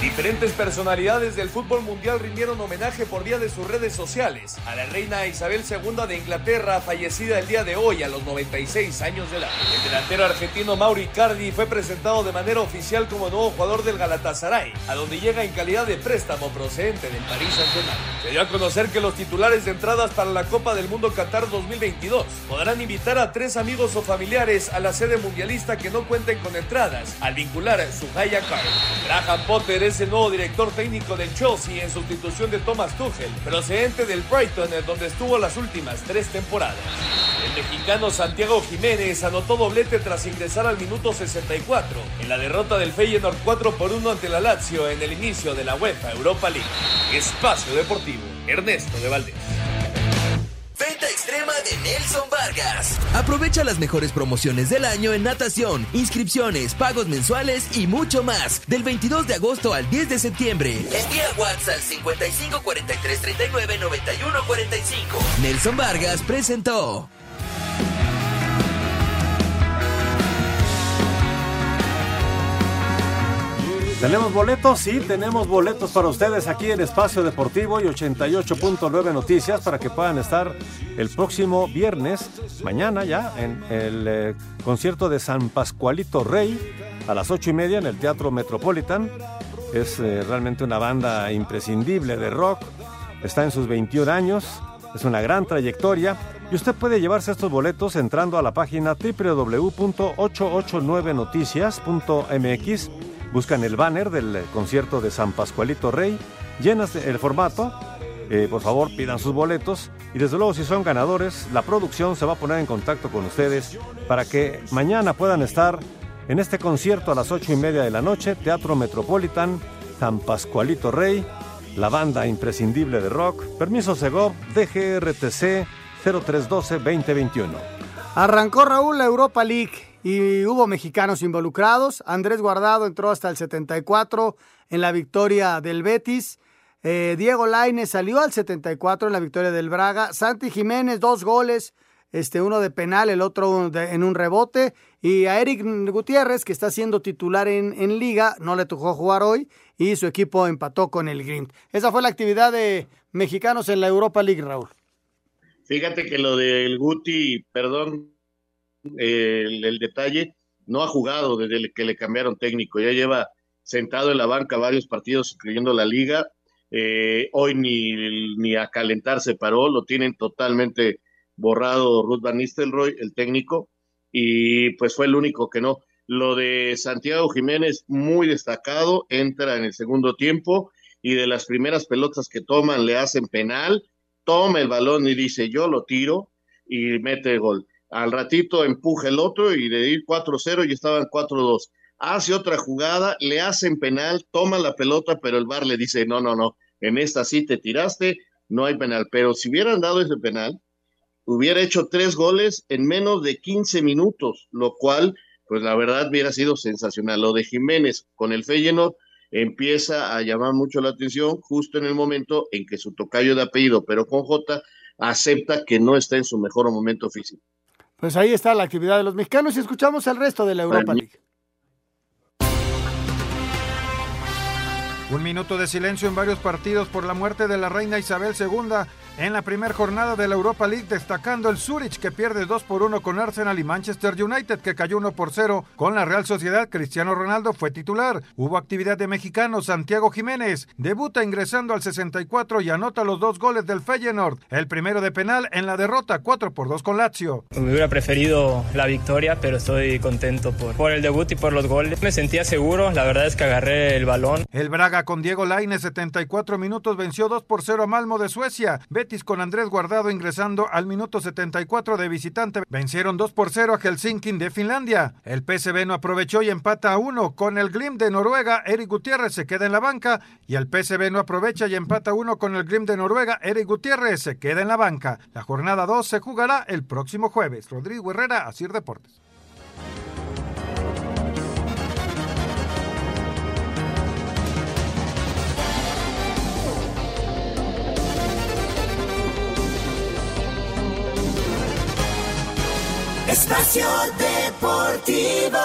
Diferentes personalidades del fútbol mundial rindieron homenaje por vía de sus redes sociales a la reina Isabel II de Inglaterra, fallecida el día de hoy a los 96 años de edad. El delantero argentino Mauri Cardi fue presentado de manera oficial como nuevo jugador del Galatasaray, a donde llega en calidad de préstamo procedente del Paris Saint-Germain. Se dio a conocer que los titulares de entradas para la Copa del Mundo Qatar 2022 podrán invitar a tres amigos o familiares a la sede mundialista que no cuenten con entradas, al vincular su Haya Card. Graham Potter es el nuevo director técnico del Chelsea en sustitución de Thomas Tuchel, procedente del Brighton, donde estuvo las últimas tres temporadas. El mexicano Santiago Jiménez anotó doblete tras ingresar al minuto 64 en la derrota del Feyenoord 4 por 1 ante la Lazio en el inicio de la UEFA Europa League. Espacio Deportivo, Ernesto de Valdés. Extrema de Nelson Vargas. Aprovecha las mejores promociones del año en natación, inscripciones, pagos mensuales y mucho más. Del 22 de agosto al 10 de septiembre. Envía WhatsApp al 55 43 39 91 45. Nelson Vargas presentó. ¿Tenemos boletos? Sí, tenemos boletos para ustedes aquí en Espacio Deportivo y 88.9 Noticias para que puedan estar el próximo viernes, mañana ya, en el eh, concierto de San Pascualito Rey a las ocho y media en el Teatro Metropolitan. Es eh, realmente una banda imprescindible de rock. Está en sus 21 años. Es una gran trayectoria y usted puede llevarse estos boletos entrando a la página www.889noticias.mx buscan el banner del concierto de San Pascualito Rey, llenas el formato, eh, por favor pidan sus boletos. Y desde luego si son ganadores, la producción se va a poner en contacto con ustedes para que mañana puedan estar en este concierto a las ocho y media de la noche, Teatro Metropolitan, San Pascualito Rey, la banda imprescindible de rock, permiso Segov, DGRTC 0312-2021. Arrancó Raúl la Europa League y hubo mexicanos involucrados. Andrés Guardado entró hasta el 74 en la victoria del Betis. Eh, Diego Laine salió al 74 en la victoria del Braga. Santi Jiménez, dos goles este, uno de penal, el otro en un rebote. Y a Eric Gutiérrez, que está siendo titular en, en Liga, no le tocó jugar hoy y su equipo empató con el Green. Esa fue la actividad de mexicanos en la Europa League, Raúl. Fíjate que lo del Guti, perdón el, el, detalle, no ha jugado desde que le cambiaron técnico, ya lleva sentado en la banca varios partidos, incluyendo la liga. Eh, hoy ni, ni a calentar se paró, lo tienen totalmente borrado Ruth Van Nistelrooy, el técnico, y pues fue el único que no. Lo de Santiago Jiménez, muy destacado, entra en el segundo tiempo y de las primeras pelotas que toman le hacen penal, toma el balón y dice yo lo tiro y mete el gol. Al ratito empuja el otro y de ir 4-0 y estaban 4-2. Hace otra jugada, le hacen penal, toma la pelota, pero el VAR le dice, no, no, no, en esta sí te tiraste, no hay penal. Pero si hubieran dado ese penal, hubiera hecho tres goles en menos de 15 minutos, lo cual, pues la verdad hubiera sido sensacional. Lo de Jiménez con el Feyenoord empieza a llamar mucho la atención justo en el momento en que su tocayo de apellido, pero con J, acepta que no está en su mejor momento físico. Pues ahí está la actividad de los mexicanos y escuchamos el resto de la Europa League. Un minuto de silencio en varios partidos por la muerte de la reina Isabel II en la primera jornada de la Europa League, destacando el Zurich que pierde 2 por 1 con Arsenal y Manchester United que cayó 1 por 0 con la Real Sociedad. Cristiano Ronaldo fue titular. Hubo actividad de mexicanos. Santiago Jiménez debuta ingresando al 64 y anota los dos goles del Feyenoord. El primero de penal en la derrota 4 por 2 con Lazio. Me hubiera preferido la victoria, pero estoy contento por, por el debut y por los goles. Me sentía seguro, la verdad es que agarré el balón. El Braga con Diego Laine 74 minutos venció 2 por 0 a Malmo de Suecia. Betis con Andrés Guardado ingresando al minuto 74 de visitante. Vencieron 2 por 0 a Helsinki de Finlandia. El PSV no aprovechó y empata a 1 con el Grim de Noruega. Eric Gutiérrez se queda en la banca y el PSV no aprovecha y empata a 1 con el Grim de Noruega. Eric Gutiérrez se queda en la banca. La jornada 2 se jugará el próximo jueves. Rodrigo Herrera, Asir Deportes. Espacio Deportivo.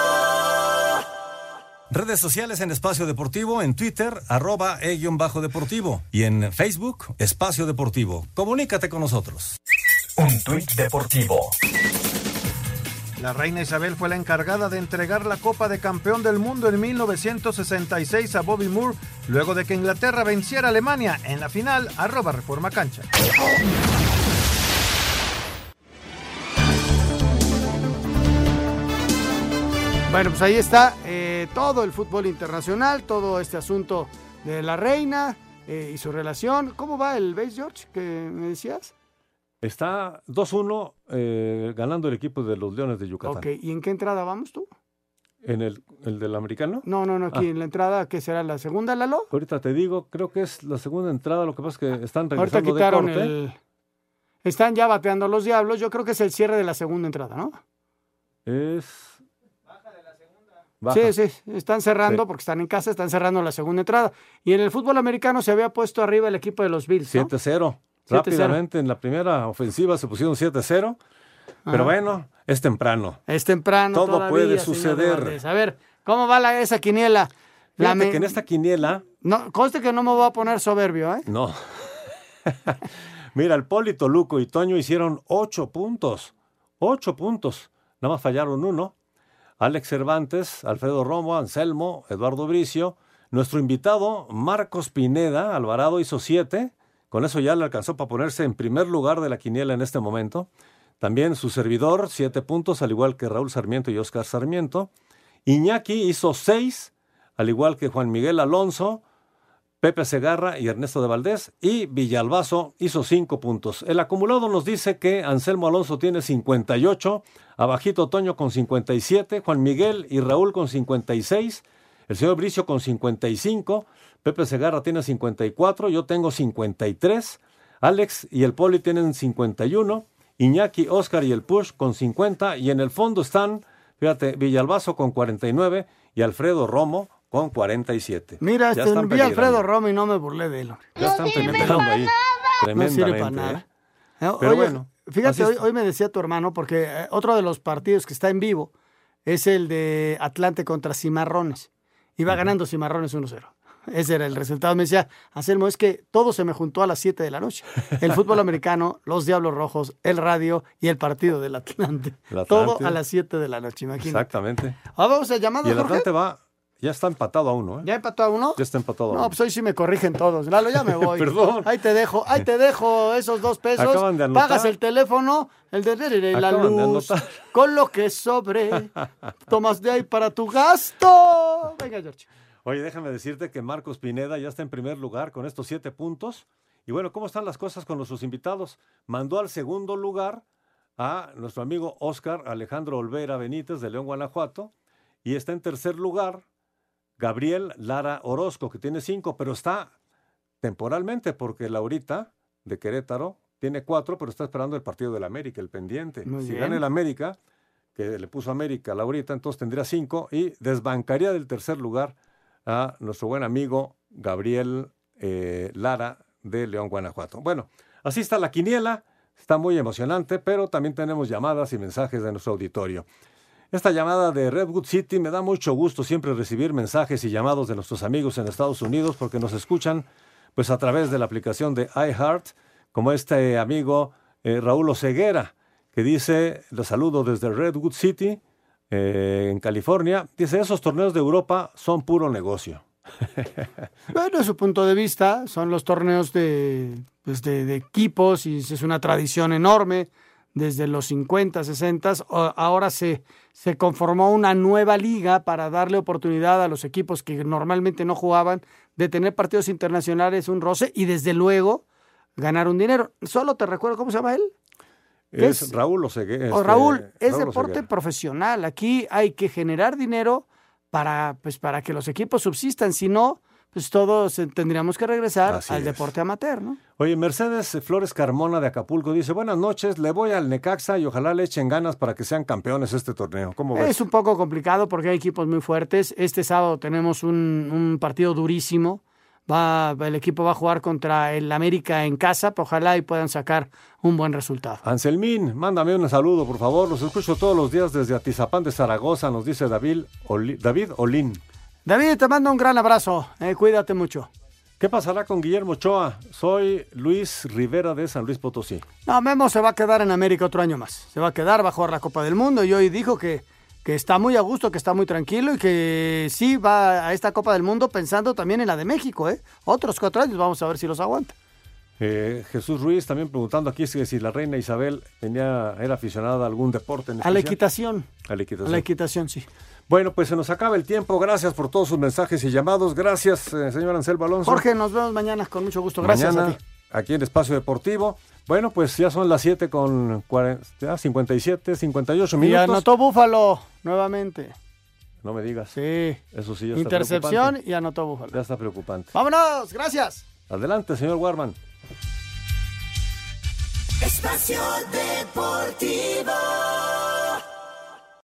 Redes sociales en Espacio Deportivo, en Twitter, arroba e-deportivo y en Facebook, Espacio Deportivo. Comunícate con nosotros. Un tuit deportivo. La reina Isabel fue la encargada de entregar la Copa de Campeón del Mundo en 1966 a Bobby Moore, luego de que Inglaterra venciera a Alemania en la final, arroba Reforma Cancha. Bueno, pues ahí está eh, todo el fútbol internacional, todo este asunto de la reina eh, y su relación. ¿Cómo va el base, George, que me decías? Está 2-1 eh, ganando el equipo de los Leones de Yucatán. Ok, ¿y en qué entrada vamos tú? ¿En el, el del americano? No, no, no, aquí Ah. en la entrada, ¿qué será la segunda, Lalo? Ahorita te digo, creo que es la segunda entrada, lo que pasa es que están Ahorita regresando de quitaron corte. el... Están ya bateando los diablos, yo creo que es el cierre de la segunda entrada, ¿no? Es... Sí, sí, están cerrando Sí. porque están en casa, están cerrando la segunda entrada. Y en el fútbol americano se había puesto arriba el equipo de los Bills, ¿no? 7-0. 7-0. Rápidamente en la primera ofensiva se pusieron 7-0. Pero bueno, es temprano. Es temprano Todo todavía, puede suceder. A ver, ¿cómo va la, esa quiniela? La me- que en esta quiniela, No, conste que no me voy a poner soberbio, ¿eh? no. Mira, el Polito, Luco y Toño hicieron ocho puntos. Ocho puntos. Nada más fallaron uno. Alex Cervantes, Alfredo Romo, Anselmo, Eduardo Bricio. Nuestro invitado, Marcos Pineda, Alvarado, hizo siete. Con eso ya le alcanzó para ponerse en primer lugar de la quiniela en este momento. También su servidor, siete puntos, al igual que Raúl Sarmiento y Oscar Sarmiento. Iñaki hizo seis, al igual que Juan Miguel Alonso, Pepe Segarra y Ernesto de Valdés. Y Villalbazo hizo cinco puntos. El acumulado nos dice que Anselmo Alonso tiene 58, abajito Toño con 57, Juan Miguel y Raúl con 56, el señor Bricio con 55, Pepe Segarra tiene 54, yo tengo 53, Alex y el Poli tienen 51, Iñaki, Oscar y el Push con 50 y en el fondo están, fíjate, Villalbazo con 49 y Alfredo Romo con 47. Mira, Ya este, vi a Alfredo peligrando. Romo y no me burlé de él. hombre. Ya están penetrando ahí. No sirve para Tremendamente. nada. ¿eh? Eh, Pero oye, bueno. Fíjate, hoy, hoy, me decía tu hermano, porque eh, otro de los partidos que está en vivo es el de Atlante contra Cimarrones. Iba ganando Cimarrones 1-0. Ese era el resultado. Me decía, Anselmo, es que todo se me juntó a las 7 de la noche. El fútbol americano, los Diablos Rojos, el radio y el partido del Atlante. Todo a las 7 de la noche, imagínate. Exactamente. Ah, vamos a llamar Y el Atlante va, ya está empatado a uno, ¿eh? ¿Ya empató a uno? Ya está empatado a No, uno. pues hoy sí me corrigen todos. Lalo, ya me voy. Perdón. Ahí te dejo, ahí te dejo esos dos pesos. Acaban de anotar. Pagas el teléfono, el de, de- de la Acaban luz. Con lo que sobre, tomas de ahí para tu gasto. Venga, George. Oye, déjame decirte que Marcos Pineda ya está en primer lugar con estos siete puntos. Y bueno, ¿cómo están las cosas con nuestros invitados? Mandó al segundo lugar a nuestro amigo Oscar Alejandro Olvera Benítez de León, Guanajuato. Y está en tercer lugar Gabriel Lara Orozco, que tiene cinco, pero está temporalmente porque Laurita de Querétaro tiene cuatro, pero está esperando el partido del América, el pendiente. Muy si bien. gana el América, que le puso América a Laurita, entonces tendría cinco y desbancaría del tercer lugar a nuestro buen amigo Gabriel eh, Lara de León, Guanajuato. Bueno, así está la quiniela, está muy emocionante, pero también tenemos llamadas y mensajes de nuestro auditorio. Esta llamada de Redwood City me da mucho gusto siempre recibir mensajes y llamados de nuestros amigos en Estados Unidos porque nos escuchan pues a través de la aplicación de iHeart, como este amigo eh, Raúl Oceguera, que dice, los saludo desde Redwood City, eh, en California, dice, esos torneos de Europa son puro negocio. Bueno, su punto de vista son los torneos de, pues, de equipos y es una tradición enorme desde los 50, 60. O- Ahora se, se conformó una nueva liga para darle oportunidad a los equipos que normalmente no jugaban de tener partidos internacionales, un roce y desde luego ganar un dinero. Solo te recuerdo, ¿cómo se llama él? Es, Es- Raúl Oceguera. O Raúl, es Raúl deporte profesional. Aquí hay que generar dinero para, pues, para que los equipos subsistan. Si no, pues todos eh, tendríamos que regresar Así al es. deporte amateur, ¿no? Oye, Mercedes Flores Carmona de Acapulco dice, buenas noches, le voy al Necaxa y ojalá le echen ganas para que sean campeones este torneo. ¿Cómo ves? Es un poco complicado porque hay equipos muy fuertes. Este sábado tenemos un, un partido durísimo. Va, el equipo va a jugar contra el América en casa. pero Ojalá y puedan sacar un buen resultado. Anselmín, mándame un saludo, por favor. Los escucho todos los días desde Atizapán de Zaragoza, nos dice David, Oli- David Olín. David, te mando un gran abrazo. Eh, cuídate mucho. ¿Qué pasará con Guillermo Ochoa? Soy Luis Rivera de San Luis Potosí. No, Memo se va a quedar en América otro año más. Se va a quedar, va a jugar la Copa del Mundo y hoy dijo que, que está muy a gusto, que está muy tranquilo y que sí va a esta Copa del Mundo pensando también en la de México, ¿eh? Otros cuatro años, vamos a ver si los aguanta. Eh, Jesús Ruiz también preguntando aquí si, si la reina Isabel tenía, era aficionada a algún deporte. En A la especial. equitación. A la equitación. A la equitación, sí. Bueno, pues se nos acaba el tiempo. Gracias por todos sus mensajes y llamados. Gracias, eh, señor Anselmo Alonso. Jorge, nos vemos mañana con mucho gusto. Gracias Mañana, a ti. aquí en Espacio Deportivo. Bueno, pues ya son las 7 con 40, ya 57, 58 Y minutos. anotó Búfalo nuevamente. No me digas. Sí. Eso sí ya está Intercepción preocupante. y anotó Búfalo. Ya está preocupante. Vámonos, gracias. Adelante, señor Warman. Espacio Deportivo.